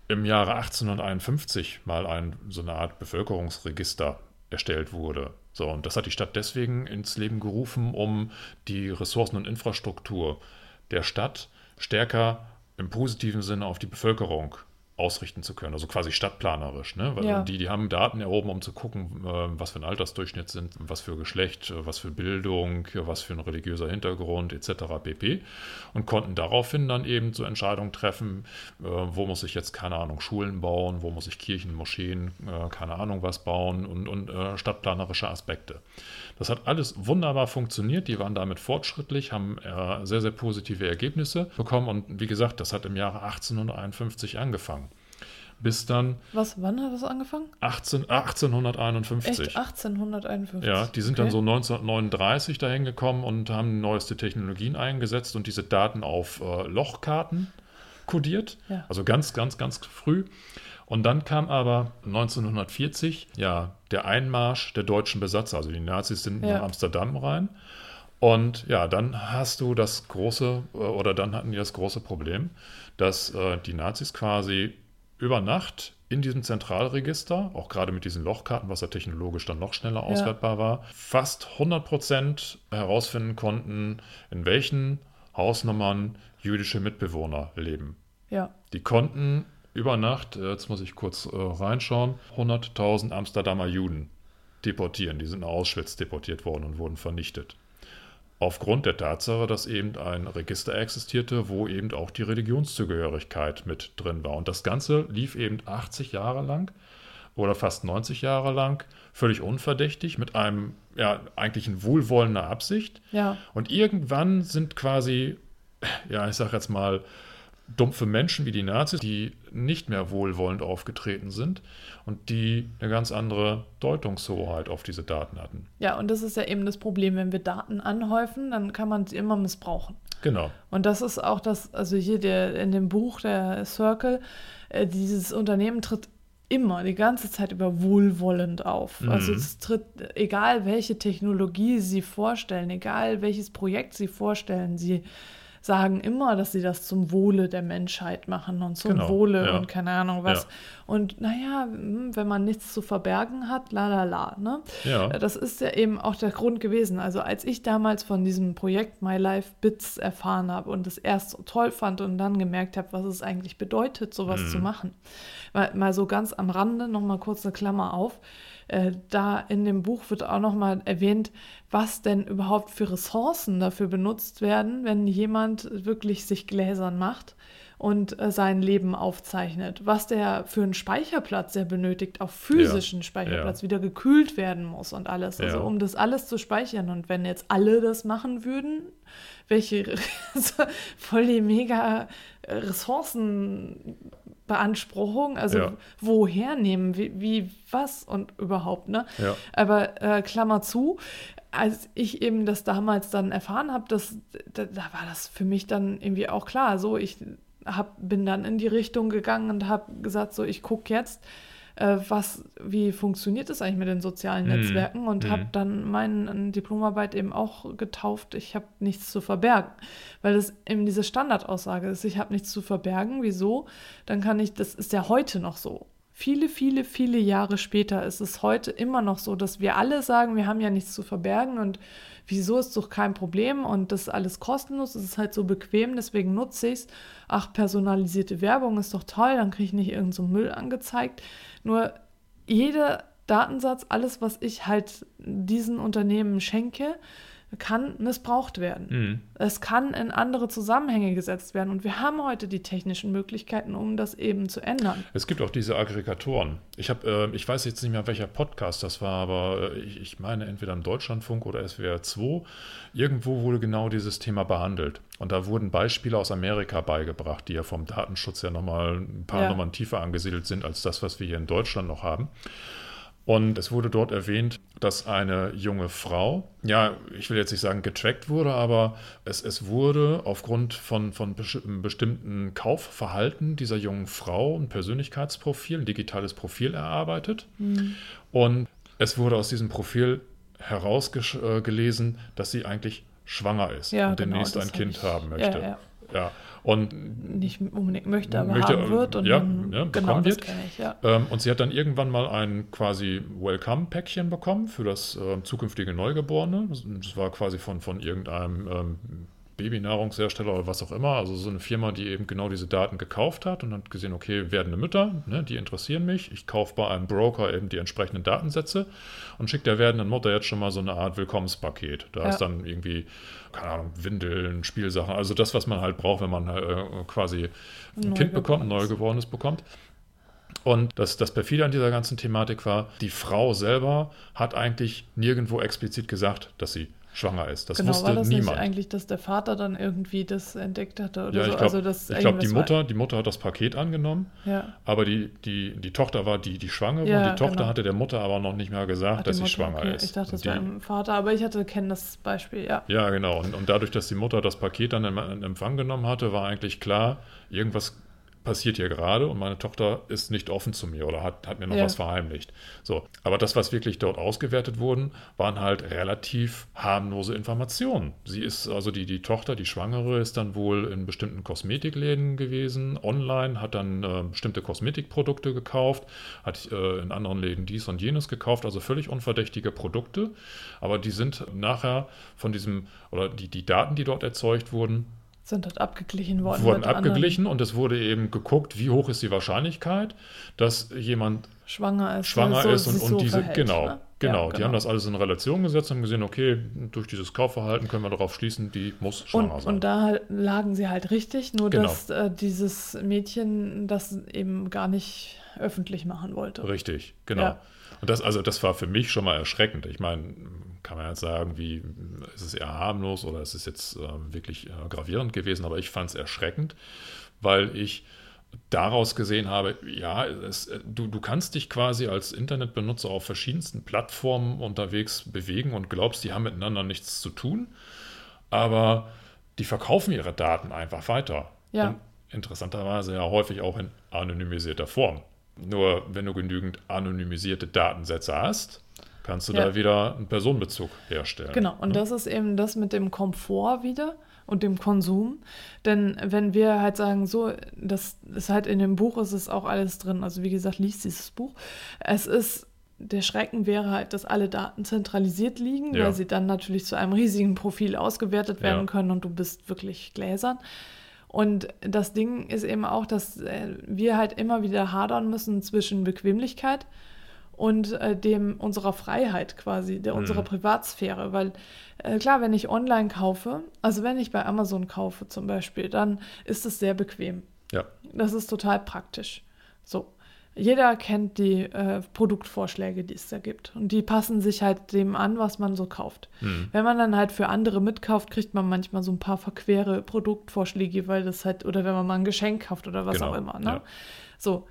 im Jahre 1851 mal ein, so eine Art Bevölkerungsregister erstellt wurde. So, und das hat die Stadt deswegen ins Leben gerufen, um die Ressourcen und Infrastruktur der Stadt stärker im positiven Sinne auf die Bevölkerung ausrichten zu können, also quasi stadtplanerisch. Ne? Weil Ja. die, die haben Daten erhoben, um zu gucken, äh, was für ein Altersdurchschnitt sind, was für Geschlecht, äh, was für Bildung, äh, was für ein religiöser Hintergrund etc. pp. Und konnten daraufhin dann eben so Entscheidungen treffen, äh, wo muss ich jetzt, keine Ahnung, Schulen bauen, wo muss ich Kirchen, Moscheen, keine Ahnung was bauen und, und stadtplanerische Aspekte. Das hat alles wunderbar funktioniert. Die waren damit fortschrittlich, haben sehr, sehr positive Ergebnisse bekommen. Und wie gesagt, das hat im Jahre 1851 angefangen. Bis dann Was, wann hat das angefangen? 18, 1851. Echt 1851. Ja, die sind dann Okay. so 1939 dahin gekommen und haben neueste Technologien eingesetzt und diese Daten auf äh, Lochkarten kodiert. Ja. Also ganz, ganz, ganz früh. Und dann kam aber 1940 ja der Einmarsch der deutschen Besatzer. Also die Nazis sind Ja. nach Amsterdam rein. Und ja, dann hast du das große, äh, oder dann hatten die das große Problem, dass äh, die Nazis quasi über Nacht in diesem Zentralregister, auch gerade mit diesen Lochkarten, was ja technologisch dann noch schneller auswertbar war, fast 100 Prozent herausfinden konnten, in welchen Hausnummern jüdische Mitbewohner leben. Ja, Die konnten über Nacht, äh, jetzt muss ich kurz äh, reinschauen, 100.000 Amsterdamer Juden deportieren. Die sind nach Auschwitz deportiert worden und wurden vernichtet. Aufgrund der Tatsache, dass eben ein Register existierte, wo eben auch die Religionszugehörigkeit mit drin war. Und das Ganze lief eben 80 Jahre lang oder fast 90 Jahre lang, völlig unverdächtig, mit einem, ja, eigentlich in wohlwollender Absicht. ja, Und irgendwann sind quasi, ja, ich sag jetzt mal, dumpfe Menschen wie die Nazis, die nicht mehr wohlwollend aufgetreten sind und die eine ganz andere Deutungshoheit auf diese Daten hatten. ja, und das ist ja eben das Problem, wenn wir Daten anhäufen, dann kann man sie immer missbrauchen. Genau. Und das ist auch das, also hier der, in dem Buch, der Circle, äh, dieses Unternehmen tritt immer, die ganze Zeit über wohlwollend auf. Mhm. Also es tritt, egal welche Technologie sie vorstellen, egal welches Projekt sie vorstellen, sie sagen immer, dass sie das zum Wohle der Menschheit machen und zum Genau, Wohle ja. und keine Ahnung was. Ja. Und naja, hm, wenn man nichts zu verbergen hat, la la la. Ne? Ja. Das ist ja eben auch der Grund gewesen. Also als ich damals von diesem Projekt My Life Bits erfahren habe und es erst so toll fand und dann gemerkt habe, was es eigentlich bedeutet, sowas Mhm. zu machen. Mal, mal so ganz am Rande noch mal kurz eine Klammer auf. Äh, da in dem Buch wird auch noch mal erwähnt, was denn überhaupt für Ressourcen dafür benutzt werden, wenn jemand wirklich sich gläsern macht und äh, sein Leben aufzeichnet. Was der für einen Speicherplatz er benötigt, auch physischen Speicherplatz, ja. wieder gekühlt werden muss und alles. Also Ja. um das alles zu speichern. Und wenn jetzt alle das machen würden, welche voll die mega äh, Ressourcenbeanspruchung, also Ja. woher nehmen, wie, wie, was und überhaupt, ne? Ja. Aber äh, Klammer zu, als ich eben das damals dann erfahren habe, das, da, da war das für mich dann irgendwie auch klar. So, ich hab, bin dann in die Richtung gegangen und habe gesagt, so, ich gucke jetzt, äh, was, wie funktioniert es eigentlich mit den sozialen Mhm. Netzwerken und Mhm. habe dann meine Diplomarbeit eben auch getauft, ich habe nichts zu verbergen, weil das eben diese Standardaussage ist, ich habe nichts zu verbergen. Wieso? Dann kann ich, das ist ja heute noch so. Viele, viele, viele Jahre später ist es heute immer noch so, dass wir alle sagen, wir haben ja nichts zu verbergen und wieso ist doch kein Problem und das ist alles kostenlos, es ist halt so bequem, deswegen nutze ich es. Ach, personalisierte Werbung ist doch toll, dann kriege ich nicht irgendeinen so Müll angezeigt. Nur jeder Datensatz, alles, was ich halt diesen Unternehmen schenke, kann missbraucht werden. Mhm. Es kann in andere Zusammenhänge gesetzt werden. Und wir haben heute die technischen Möglichkeiten, um das eben zu ändern. Es gibt auch diese Aggregatoren. Ich habe, äh, ich weiß jetzt nicht mehr, welcher Podcast das war, aber äh, ich, ich meine entweder im Deutschlandfunk oder SWR 2. Irgendwo wurde genau dieses Thema behandelt. Und da wurden Beispiele aus Amerika beigebracht, die ja vom Datenschutz ja nochmal ein paar Ja. Nummern tiefer angesiedelt sind als das, was wir hier in Deutschland noch haben. Und es wurde dort erwähnt, dass eine junge Frau, ja, ich will jetzt nicht sagen getrackt wurde, aber es, es wurde aufgrund von, von bestimmten Kaufverhalten dieser jungen Frau ein Persönlichkeitsprofil, ein digitales Profil erarbeitet. Und es wurde aus diesem Profil herausgelesen, dass sie eigentlich schwanger ist Ja, und genau, demnächst das ein Kind ich- haben ja, möchte. ja. ja. Und Nicht unbedingt möchte, aber Möchte, haben wird. Und ja, dann, ja, genau, wird. ich, ja. Ähm, und sie hat dann irgendwann mal ein quasi Welcome-Päckchen bekommen für das ähm, zukünftige Neugeborene. Das, das war quasi von, von irgendeinem ähm, Babynahrungshersteller oder was auch immer. Also so eine Firma, die eben genau diese Daten gekauft hat und hat gesehen, okay, werdende Mütter, ne, die interessieren mich. Ich kaufe bei einem Broker eben die entsprechenden Datensätze und schicke der werdenden Mutter jetzt schon mal so eine Art Willkommenspaket. Da Ja. ist dann irgendwie, keine Ahnung, Windeln, Spielsachen, also das, was man halt braucht, wenn man äh, quasi ein Kind bekommt, ein Neugeborenes. Neugeborenes bekommt. Und das, das perfide an dieser ganzen Thematik war, die Frau selber hat eigentlich nirgendwo explizit gesagt, dass sie schwanger ist. Das genau, wusste war das niemand. nicht eigentlich, dass der Vater dann irgendwie das entdeckt hatte oder ja, so? ich glaube, also glaub, die, irgendwas war- Mutter, die Mutter hat das Paket angenommen, Ja. aber die, die, die Tochter war die, die schwanger Ja, war. Die Tochter genau. hatte der Mutter aber noch nicht mehr gesagt, Ach, dass sie Mutter, schwanger okay. ist. Ich dachte, das Und die, war im Vater, aber ich hatte kenne das Beispiel, ja. Ja, genau. Und, und dadurch, dass die Mutter das Paket dann in, in Empfang genommen hatte, war eigentlich klar, irgendwas passiert hier gerade und meine Tochter ist nicht offen zu mir oder hat, hat mir noch Ja. was verheimlicht. So, aber das, was wirklich dort ausgewertet wurden, waren halt relativ harmlose Informationen. Sie ist, also die, die Tochter, die Schwangere, ist dann wohl in bestimmten Kosmetikläden gewesen, online, hat dann äh, bestimmte Kosmetikprodukte gekauft, hat äh, in anderen Läden dies und jenes gekauft, also völlig unverdächtige Produkte, aber die sind nachher von diesem, oder die, die Daten, die dort erzeugt wurden, Sind dort abgeglichen worden. wurden mit anderen abgeglichen und es wurde eben geguckt, wie hoch ist die Wahrscheinlichkeit, dass jemand Schwanger ist. schwanger so, ist und, und so diese, verhält, genau, ne? genau, Ja, die haben das alles in Relation gesetzt und gesehen, okay, durch dieses Kaufverhalten können wir darauf schließen, die muss schwanger Und, sein. und da halt lagen sie halt richtig, nur Genau. dass äh, dieses Mädchen das eben gar nicht öffentlich machen wollte. Richtig, genau. Ja. Und das, also das war für mich schon mal erschreckend. Ich meine, kann man jetzt sagen, wie ist es eher harmlos oder ist es jetzt äh, wirklich äh, gravierend gewesen, aber ich fand es erschreckend, weil ich daraus gesehen habe, ja, es, äh, du, du kannst dich quasi als Internetbenutzer auf verschiedensten Plattformen unterwegs bewegen und glaubst, die haben miteinander nichts zu tun, aber die verkaufen ihre Daten einfach weiter. Ja. Und interessanterweise ja häufig auch in anonymisierter Form. Nur wenn du genügend anonymisierte Datensätze hast, kannst du Ja. da wieder einen Personenbezug herstellen. Genau, und das ist eben das mit dem Komfort wieder und dem Konsum. Denn wenn wir halt sagen, so, das ist halt in dem Buch, ist es auch alles drin. Also wie gesagt, liest dieses Buch. Es ist, der Schrecken wäre halt, dass alle Daten zentralisiert liegen, Ja. weil sie dann natürlich zu einem riesigen Profil ausgewertet werden Ja. können und du bist wirklich gläsern. Und das Ding ist eben auch, dass äh, wir halt immer wieder hadern müssen zwischen Bequemlichkeit und äh, dem unserer Freiheit quasi, der unserer Privatsphäre. Weil äh, klar, wenn ich online kaufe, also wenn ich bei Amazon kaufe zum Beispiel, dann ist es sehr bequem. Ja, Das ist total praktisch. So. Jeder kennt die äh, Produktvorschläge, die es da gibt. Und die passen sich halt dem an, was man so kauft. Hm. Wenn man dann halt für andere mitkauft, kriegt man manchmal so ein paar verquere Produktvorschläge, weil das halt, oder wenn man mal ein Geschenk kauft oder was Genau, auch immer. Ne? ja. So.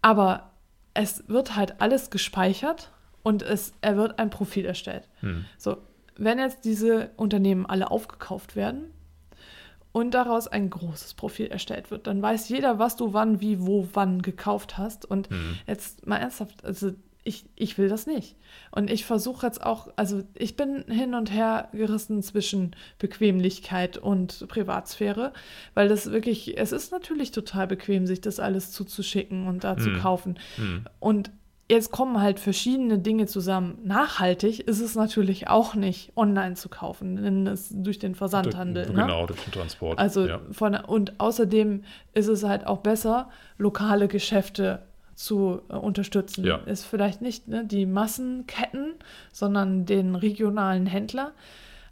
Aber es wird halt alles gespeichert und es er wird ein Profil erstellt. Hm. So, wenn jetzt diese Unternehmen alle aufgekauft werden und daraus ein großes Profil erstellt wird, dann weiß jeder, was du wann, wie, wo, wann gekauft hast. Und Hm. jetzt mal ernsthaft, also ich, ich will das nicht. Und ich versuche jetzt auch, also ich bin hin und her gerissen zwischen Bequemlichkeit und Privatsphäre, weil das wirklich, es ist natürlich total bequem, sich das alles zuzuschicken und da zu Hm. kaufen. Hm. Und jetzt kommen halt verschiedene Dinge zusammen. Nachhaltig ist es natürlich auch nicht, online zu kaufen, denn es durch den Versandhandel. Ne? Genau, durch den Transport. Also ja. von und außerdem ist es halt auch besser, lokale Geschäfte zu äh, unterstützen. Ja. Ist vielleicht nicht ne, die Massenketten, sondern den regionalen Händler.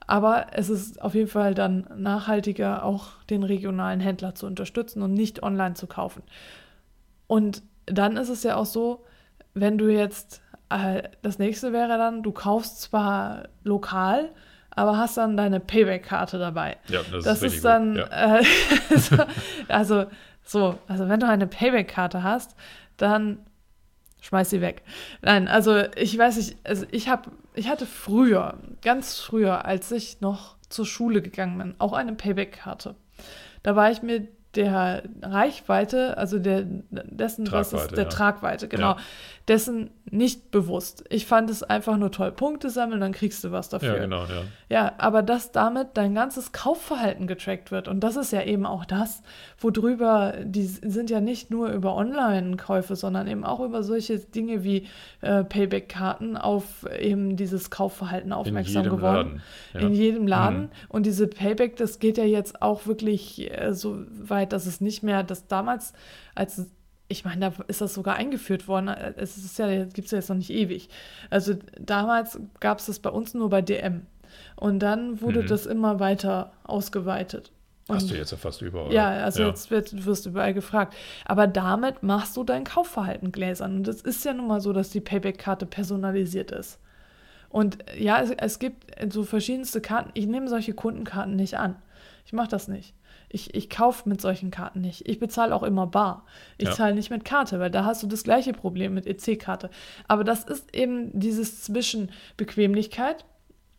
Aber es ist auf jeden Fall dann nachhaltiger, auch den regionalen Händler zu unterstützen und nicht online zu kaufen. Und dann ist es ja auch so, wenn du jetzt, äh, das nächste wäre dann, du kaufst zwar lokal, aber hast dann deine Payback-Karte dabei. Ja, das, Das ist, ist dann. Ja. äh, so, also so, also wenn du eine Payback-Karte hast, dann schmeiß sie weg. Nein, also ich weiß nicht, also ich habe, ich hatte früher, ganz früher, als ich noch zur Schule gegangen bin, auch eine Payback-Karte. Da war ich mir der Reichweite, also der dessen, was ist Tragweite, der ja. Tragweite, genau, Ja. Dessen nicht bewusst. Ich fand es einfach nur toll, Punkte sammeln, dann kriegst du was dafür. ja, genau, ja. Ja, aber dass damit dein ganzes Kaufverhalten getrackt wird. Und das ist ja eben auch das, worüber, die sind ja nicht nur über Online-Käufe, sondern eben auch über solche Dinge wie äh, Payback-Karten auf eben dieses Kaufverhalten In aufmerksam jedem geworden. Laden. Ja. In jedem Laden. Mhm. Und diese Payback, das geht ja jetzt auch wirklich äh, so weit, dass es nicht mehr, dass damals, als ich meine, da ist das sogar eingeführt worden. Es ist ja, gibt es ja jetzt noch nicht ewig. Also damals gab es das bei uns nur bei DM. Und dann wurde Mhm. das immer weiter ausgeweitet. Hast Und- du jetzt ja fast überall. ja, also jetzt wird, wirst du überall gefragt. Aber damit machst du dein Kaufverhalten gläsern. Und es ist ja nun mal so, dass die Payback-Karte personalisiert ist. Und äh, ja, es, es gibt so verschiedenste Karten. Ich nehme solche Kundenkarten nicht an. Ich mache das nicht. Ich, ich kaufe mit solchen Karten nicht. Ich bezahle auch immer bar. Ich Ja. zahle nicht mit Karte, weil da hast du das gleiche Problem mit EC-Karte. Aber das ist eben dieses zwischen Bequemlichkeit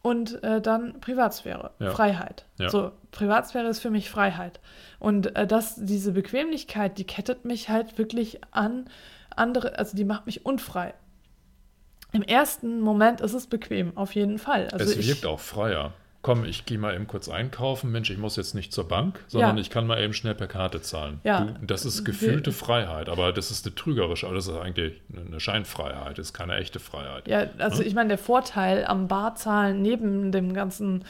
und äh, dann Privatsphäre, Ja. Freiheit. Ja. So, Privatsphäre ist für mich Freiheit. Und äh, das, diese Bequemlichkeit, die kettet mich halt wirklich an andere, also die macht mich unfrei. Im ersten Moment ist es bequem, auf jeden Fall. Also es ich, wirkt auch freier. Komm, ich gehe mal eben kurz einkaufen. Mensch, ich muss jetzt nicht zur Bank, sondern Ja. ich kann mal eben schnell per Karte zahlen. Ja. Du, das ist gefühlte Wir- Freiheit, aber das ist eine trügerische, das ist eigentlich eine Scheinfreiheit, das ist keine echte Freiheit. Ja, also ich meine, der Vorteil am Barzahlen neben dem ganzen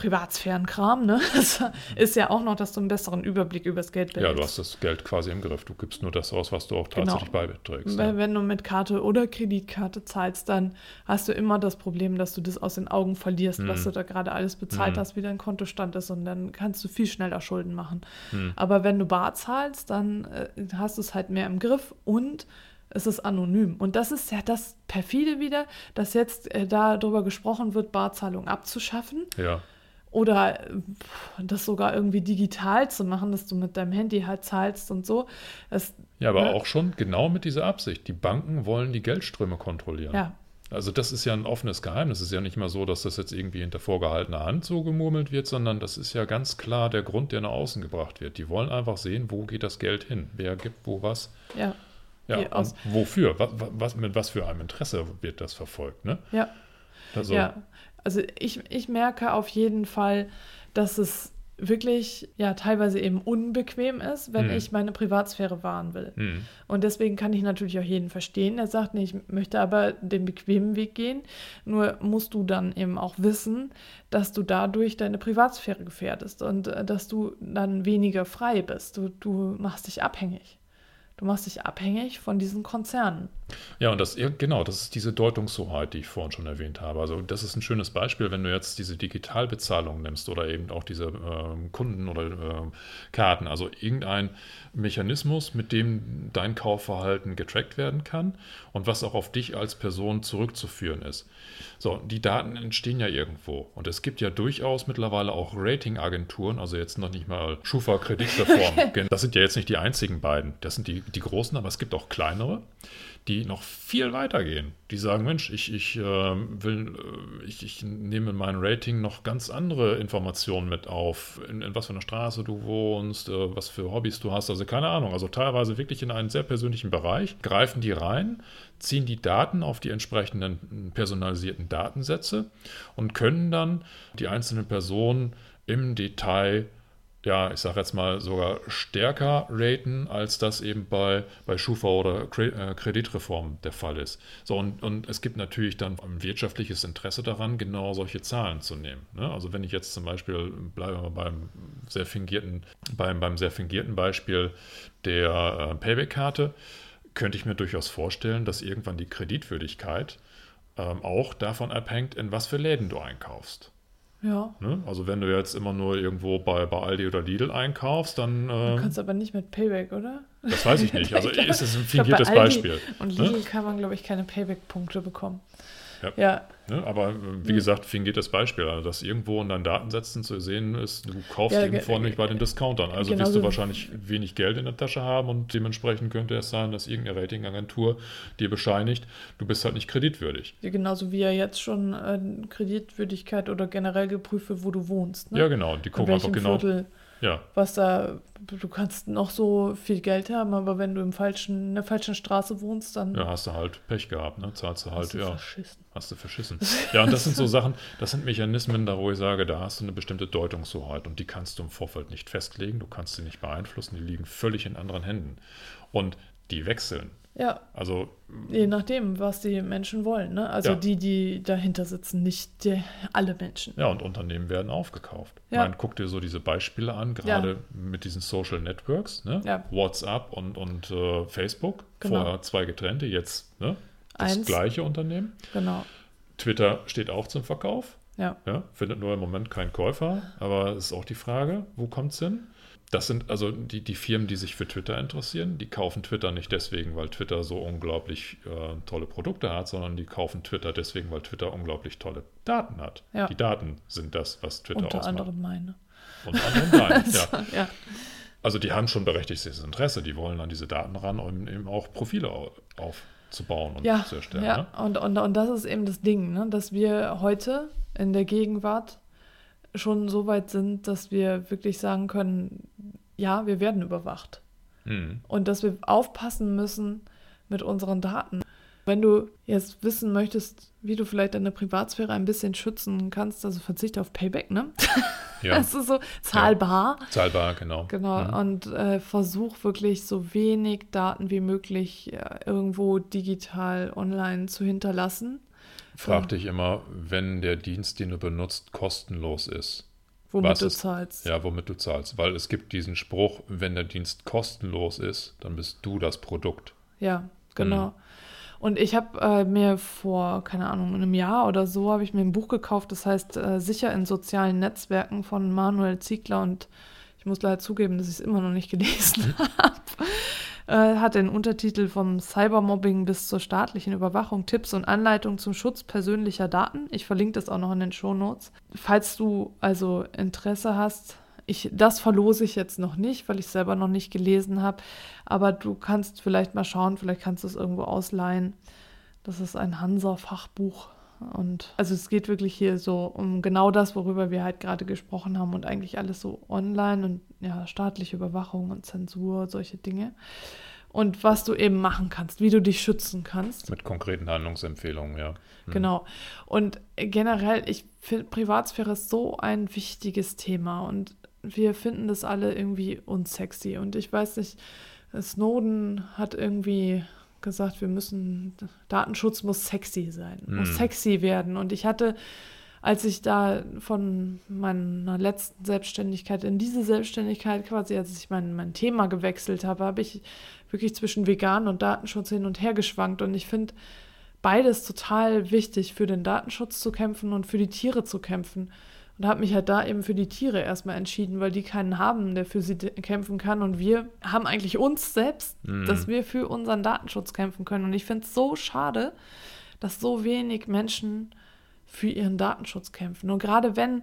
Privatsphärenkram, ne, das ist ja auch noch, dass du einen besseren Überblick über das Geld Ja, behältst. du hast das Geld quasi im Griff. Du gibst nur das aus, was du auch Genau. tatsächlich beiträgst. Weil wenn du mit Karte oder Kreditkarte zahlst, dann hast du immer das Problem, dass du das aus den Augen verlierst, was Mhm. du da gerade alles bezahlt Mhm. hast, wie dein Kontostand ist und dann kannst du viel schneller Schulden machen. Hm. Aber wenn du bar zahlst, dann äh, hast du es halt mehr im Griff und es ist anonym. Und das ist ja das perfide wieder, dass jetzt äh, darüber gesprochen wird, Barzahlung abzuschaffen Ja, oder äh, das sogar irgendwie digital zu machen, dass du mit deinem Handy halt zahlst und so. Das, ja aber Ne? auch schon genau mit dieser Absicht. Die Banken wollen die Geldströme kontrollieren. ja, Also das ist ja ein offenes Geheimnis. Es ist ja nicht mal so, dass das jetzt irgendwie hinter vorgehaltener Hand so gemurmelt wird, sondern das ist ja ganz klar der Grund, der nach außen gebracht wird. Die wollen einfach sehen, wo geht das Geld hin? Wer gibt wo was? ja, Ja, wofür? Was, was, mit was für einem Interesse wird das verfolgt? Ne? ja. Also, Ja, also ich, ich merke auf jeden Fall, dass es wirklich ja teilweise eben unbequem ist, wenn Hm. ich meine Privatsphäre wahren will. hm, Und deswegen kann ich natürlich auch jeden verstehen, der sagt, nee, ich möchte aber den bequemen Weg gehen. Nur musst du dann eben auch wissen, dass du dadurch deine Privatsphäre gefährdest und äh, dass du dann weniger frei bist. Du, du machst dich abhängig. Du machst dich abhängig von diesen Konzernen. Ja, und das, genau, das ist diese Deutungshoheit, die ich vorhin schon erwähnt habe. Also das ist ein schönes Beispiel, wenn du jetzt diese Digitalbezahlung nimmst oder eben auch diese ähm, Kunden- oder ähm, Karten, also irgendein Mechanismus, mit dem dein Kaufverhalten getrackt werden kann und was auch auf dich als Person zurückzuführen ist. So, die Daten entstehen ja irgendwo und es gibt ja durchaus mittlerweile auch Ratingagenturen, also jetzt noch nicht mal Schufa-Kreditreform. das sind ja jetzt nicht die einzigen beiden, das sind die, die großen, aber es gibt auch kleinere die noch viel weiter gehen. Die sagen, Mensch, ich, ich, äh, will, äh, ich, ich nehme in mein Rating noch ganz andere Informationen mit auf, in, in was für einer Straße du wohnst, äh, was für Hobbys du hast, also keine Ahnung. Also teilweise wirklich in einen sehr persönlichen Bereich, greifen die rein, ziehen die Daten auf die entsprechenden personalisierten Datensätze und können dann die einzelnen Personen im Detail ja, ich sage jetzt mal sogar stärker raten, als das eben bei, bei Schufa oder äh, Kreditreform der Fall ist. So, und, und es gibt natürlich dann ein wirtschaftliches Interesse daran, genau solche Zahlen zu nehmen. Ne? Also wenn ich jetzt zum Beispiel, bleiben wir beim sehr fingierten, beim, beim sehr fingierten Beispiel der äh, Payback-Karte, könnte ich mir durchaus vorstellen, dass irgendwann die Kreditwürdigkeit ähm, auch davon abhängt, in was für Läden du einkaufst. Ja. Ne? Also wenn du jetzt immer nur irgendwo bei, bei Aldi oder Lidl einkaufst, dann... Du ähm, kannst aber nicht mit Payback, oder? das weiß ich nicht. Also Ich glaub- ist es ein glaub, fingiertes Aldi Beispiel. Und Ne? Lidl kann man, glaube ich, keine Payback-Punkte bekommen. Ja. Ja, Ne? Aber äh, wie Mhm. gesagt, fingiertes Beispiel. Also dass irgendwo in deinen Datensätzen zu sehen ist, du kaufst Ja, irgendwo ge- nicht bei den Discountern. Also wirst genauso- du wahrscheinlich wenig Geld in der Tasche haben und dementsprechend könnte es sein, dass irgendeine Ratingagentur dir bescheinigt, du bist halt nicht kreditwürdig. genauso wie ja jetzt schon äh, Kreditwürdigkeit oder generell geprüft wird, wo du wohnst. Ne? Ja, genau. Die gucken einfach genau. Viertel, Ja, was da, du kannst noch so viel Geld haben, aber wenn du im falschen, in der falschen Straße wohnst, dann ja, hast du halt Pech gehabt, ne? Zahlst du halt, hast du ja. verschissen. Hast du verschissen. Ja, und das sind so Sachen, das sind Mechanismen, da wo ich sage, da hast du eine bestimmte Deutungshoheit und die kannst du im Vorfeld nicht festlegen, du kannst sie nicht beeinflussen, die liegen völlig in anderen Händen. Und die wechseln. Ja, Also, je nachdem, was die Menschen wollen. Ne? Also Ja. die, die dahinter sitzen, nicht die, alle Menschen. ja, und Unternehmen werden aufgekauft. Ja. Man guckt dir so diese Beispiele an, gerade mit diesen Social Networks, ne? Ja. WhatsApp und, und äh, Facebook, Genau. vorher zwei getrennte, jetzt ne? das Eins. gleiche Unternehmen. Genau. Twitter steht auch zum Verkauf. Ja. Ja, findet nur im Moment keinen Käufer, aber es ist auch die Frage, wo kommt es hin? Das sind also die, die Firmen, die sich für Twitter interessieren. Die kaufen Twitter nicht deswegen, weil Twitter so unglaublich äh, tolle Produkte hat, sondern die kaufen Twitter deswegen, weil Twitter unglaublich tolle Daten hat. Ja. Die Daten sind das, was Twitter Unter ausmacht. anderem meine. Unter anderem nein. ja. Ja. Also die haben schon berechtigtes Interesse. Die wollen an diese Daten ran, um eben auch Profile au- aufzubauen und Ja, zu erstellen. ja. Ne? Und, und, und das ist eben das Ding, ne? dass wir heute in der Gegenwart schon so weit sind, dass wir wirklich sagen können, ja, wir werden überwacht. Mhm. Und dass wir aufpassen müssen mit unseren Daten. Wenn du jetzt wissen möchtest, wie du vielleicht deine Privatsphäre ein bisschen schützen kannst, also verzichte auf Payback, ne? Ja, Das ist so zahlbar. zahlbar, genau. Genau, Mhm. und äh, versuch wirklich so wenig Daten wie möglich äh, irgendwo digital online zu hinterlassen, Frag dich immer, wenn der Dienst, den du benutzt, kostenlos ist. womit Was du ist- zahlst. Ja, womit du zahlst. Weil es gibt diesen Spruch, wenn der Dienst kostenlos ist, dann bist du das Produkt. Ja, genau. Mhm. Und ich habe äh, mir vor, keine Ahnung, einem Jahr oder so, habe ich mir ein Buch gekauft, das heißt äh, Sicher in sozialen Netzwerken von Manuel Ziegler und ich muss leider zugeben, dass ich es immer noch nicht gelesen habe. Äh, hat den Untertitel vom Cybermobbing bis zur staatlichen Überwachung, Tipps und Anleitungen zum Schutz persönlicher Daten. Ich verlinke das auch noch in den Shownotes. Falls du also Interesse hast, ich, das verlose ich jetzt noch nicht, weil ich es selber noch nicht gelesen habe. Aber du kannst vielleicht mal schauen, vielleicht kannst du es irgendwo ausleihen. Das ist ein Hansa-Fachbuch. Und also es geht wirklich hier so um genau das, worüber wir halt gerade gesprochen haben und eigentlich alles so online und ja, staatliche Überwachung und Zensur, solche Dinge. Und was du eben machen kannst, wie du dich schützen kannst. Mit konkreten Handlungsempfehlungen, ja. Mhm. Genau. Und generell, ich finde, Privatsphäre ist so ein wichtiges Thema und wir finden das alle irgendwie unsexy. Und ich weiß nicht, Snowden hat irgendwie gesagt, wir müssen, Datenschutz muss sexy sein, muss Mhm. sexy werden. Und ich hatte, als ich da von meiner letzten Selbstständigkeit in diese Selbstständigkeit quasi, als ich mein, mein Thema gewechselt habe, habe ich wirklich zwischen vegan und Datenschutz hin und her geschwankt. Und ich finde, beides total wichtig, für den Datenschutz zu kämpfen und für die Tiere zu kämpfen. Und habe mich halt da eben für die Tiere erstmal entschieden, weil die keinen haben, der für sie kämpfen kann. Und wir haben eigentlich uns selbst, Mhm. dass wir für unseren Datenschutz kämpfen können. Und ich finde es so schade, dass so wenig Menschen für ihren Datenschutz kämpfen. Und gerade wenn,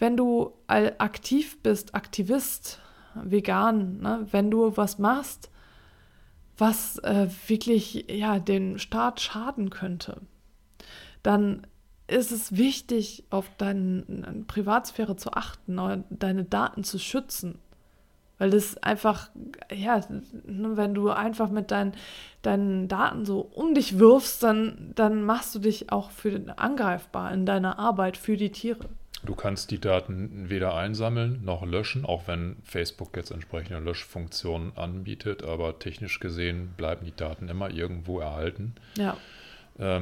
wenn du aktiv bist, Aktivist, vegan, ne, wenn du was machst, was äh, wirklich ja, den Staat schaden könnte, dann ist es wichtig, auf deine Privatsphäre zu achten, deine Daten zu schützen. Weil das einfach, ja, ne, wenn du einfach mit deinen, deinen Daten so um dich wirfst, dann, dann machst du dich auch für den angreifbar in deiner Arbeit für die Tiere. Du kannst die Daten weder einsammeln noch löschen, auch wenn Facebook jetzt entsprechende Löschfunktionen anbietet, aber technisch gesehen bleiben die Daten immer irgendwo erhalten. Ja,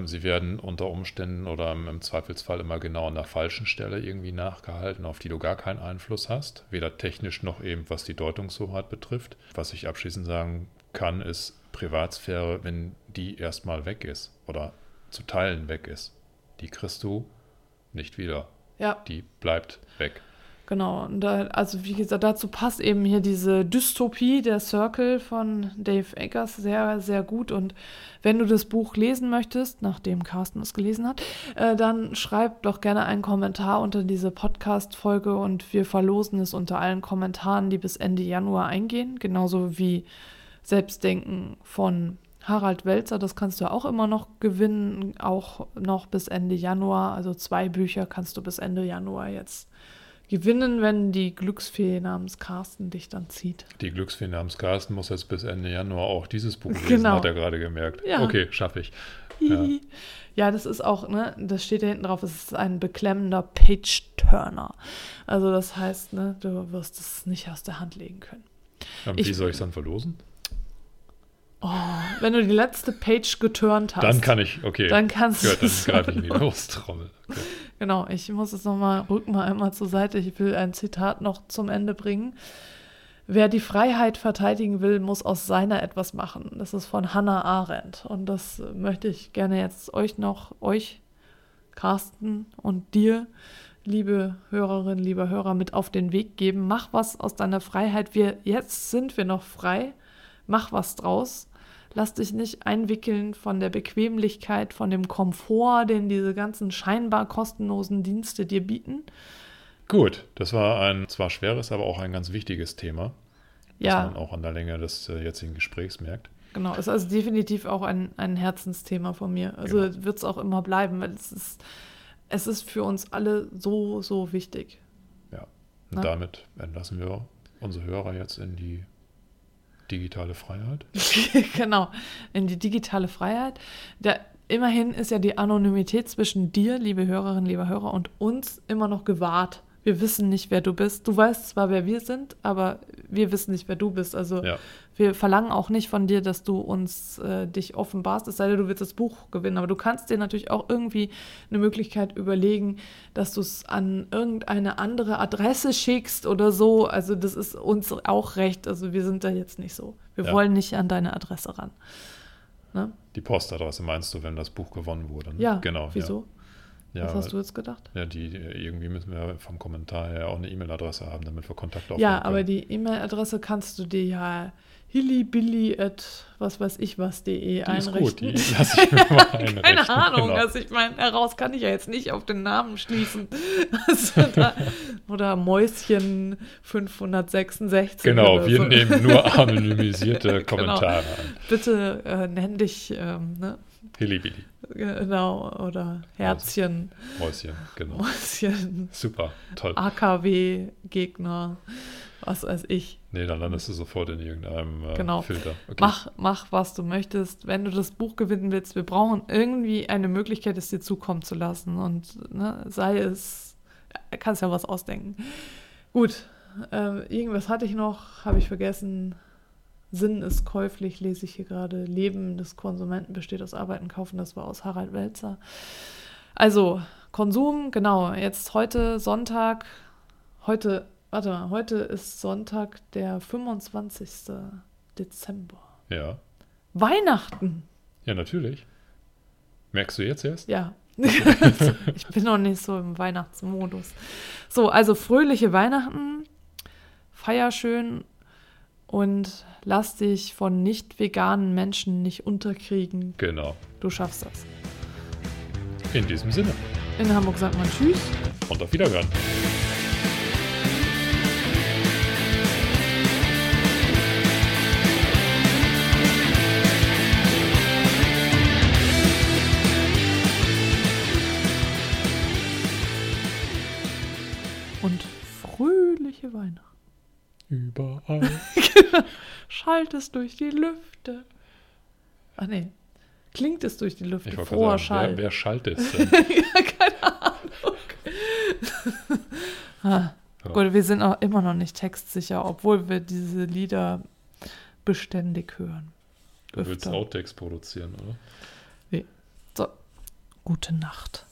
sie werden unter Umständen oder im, im Zweifelsfall immer genau an der falschen Stelle irgendwie nachgehalten, auf die du gar keinen Einfluss hast, weder technisch noch eben was die Deutungshoheit betrifft. Was ich abschließend sagen kann, ist Privatsphäre, wenn die erstmal weg ist oder zu Teilen weg ist, die kriegst du nicht wieder. Ja. Die bleibt weg. Genau, und da, also wie gesagt, dazu passt eben hier diese Dystopie, der Circle von Dave Eggers sehr, sehr gut. Und wenn du das Buch lesen möchtest, nachdem Carsten es gelesen hat, äh, dann schreib doch gerne einen Kommentar unter diese Podcast-Folge und wir verlosen es unter allen Kommentaren, die bis Ende Januar eingehen. Genauso wie Selbstdenken von Harald Welzer, das kannst du auch immer noch gewinnen, auch noch bis Ende Januar. Also zwei Bücher kannst du bis Ende Januar jetzt gewinnen, wenn die Glücksfee namens Carsten dich dann zieht. Die Glücksfee namens Carsten muss jetzt bis Ende Januar auch dieses Buch lesen, Genau. hat er gerade gemerkt. Ja. Okay, schaffe ich. Ja. Ja. das ist auch, ne, das steht da hinten drauf, es ist ein beklemmender Page-Turner. Also das heißt, ne, du wirst es nicht aus der Hand legen können. Und Ich- wie soll ich es dann verlosen? Oh, wenn du die letzte Page geturnt hast. Dann kann ich, okay. Dann kannst Gut, dann greife ich in die. Lostrommel. Okay. Genau, ich muss es nochmal, rück mal einmal zur Seite. Ich will ein Zitat noch zum Ende bringen. Wer die Freiheit verteidigen will, muss aus seiner etwas machen. Das ist von Hannah Arendt. Und das möchte ich gerne jetzt euch noch, euch, Carsten und dir, liebe Hörerinnen, lieber Hörer, mit auf den Weg geben. Mach was aus deiner Freiheit. Wir, jetzt sind wir noch frei. Mach was draus. Lass dich nicht einwickeln von der Bequemlichkeit, von dem Komfort, den diese ganzen scheinbar kostenlosen Dienste dir bieten. Gut, das war ein zwar schweres, aber auch ein ganz wichtiges Thema, Ja, was man auch an der Länge des äh, jetzigen Gesprächs merkt. genau. Ist also definitiv auch ein, ein Herzensthema von mir. Also Genau. wird es auch immer bleiben, weil es ist, es ist für uns alle so, so wichtig. Ja. Und Na? damit entlassen wir unsere Hörer jetzt in die digitale Freiheit. genau, in die digitale Freiheit. Da, immerhin ist ja die Anonymität zwischen dir, liebe Hörerinnen, lieber Hörer, und uns immer noch gewahrt. Wir wissen nicht, wer du bist. Du weißt zwar, wer wir sind, aber wir wissen nicht, wer du bist. Also Ja, wir verlangen auch nicht von dir, dass du uns äh, dich offenbarst, es sei denn, du willst das Buch gewinnen. Aber du kannst dir natürlich auch irgendwie eine Möglichkeit überlegen, dass du es an irgendeine andere Adresse schickst oder so. Also das ist uns auch recht. Also wir sind da jetzt nicht so. Wir Ja. wollen nicht an deine Adresse ran. Ne? die Postadresse meinst du, wenn das Buch gewonnen wurde? ne? Ja, genau. wieso? Ja, ja Was hast du jetzt gedacht? Ja, die, irgendwie müssen wir vom Kommentar her auch eine E-Mail-Adresse haben, damit wir Kontakt aufnehmen Ja, aber können. die E-Mail-Adresse kannst du dir ja hillybilly at was weiß ich was.de Die ist einrichten. gut, die lasse ich mir mal einrichten. Keine Ahnung, Genau. also ich meine, heraus kann ich ja jetzt nicht auf den Namen schließen. Also da, oder Mäuschen 566. Genau, oder wir so. nehmen nur anonymisierte Genau. Kommentare an. Bitte äh, nenn dich, ähm, ne? Hillybilly, Genau, oder Herzchen, Mäuschen, genau. Mäuschen, Super, toll. AKW-Gegner, was weiß ich. Nee, dann landest du sofort in irgendeinem äh, Genau. Filter. Okay. Mach, mach, was du möchtest. Wenn du das Buch gewinnen willst, wir brauchen irgendwie eine Möglichkeit, es dir zukommen zu lassen. Und ne, sei es, kannst ja was ausdenken. Gut, äh, irgendwas hatte ich noch, habe ich vergessen. Sinn ist käuflich, lese ich hier gerade. Leben des Konsumenten besteht aus Arbeiten, Kaufen, das war aus Harald Welzer. Also, Konsum, genau. Jetzt heute Sonntag, heute, warte mal, heute ist Sonntag, der 25. Dezember. Ja. Weihnachten, ja, natürlich. Merkst du jetzt erst? ja. ich bin noch nicht so im Weihnachtsmodus. So, also fröhliche Weihnachten, feier schön und lass dich von nicht veganen Menschen nicht unterkriegen. Genau. Du schaffst das. In diesem Sinne. In Hamburg sagt man Tschüss. Und auf Wiederhören. Überall. Schallt es durch die Lüfte. Ach nee. Klingt es durch die Lüfte. Ich Froher sagen, Schall. wer, wer schaltet es denn? ja, keine Ahnung. ah, Ja. Gut, wir sind auch immer noch nicht textsicher, obwohl wir diese Lieder beständig hören. Du willst. Outtakes produzieren, oder? Gute Nacht.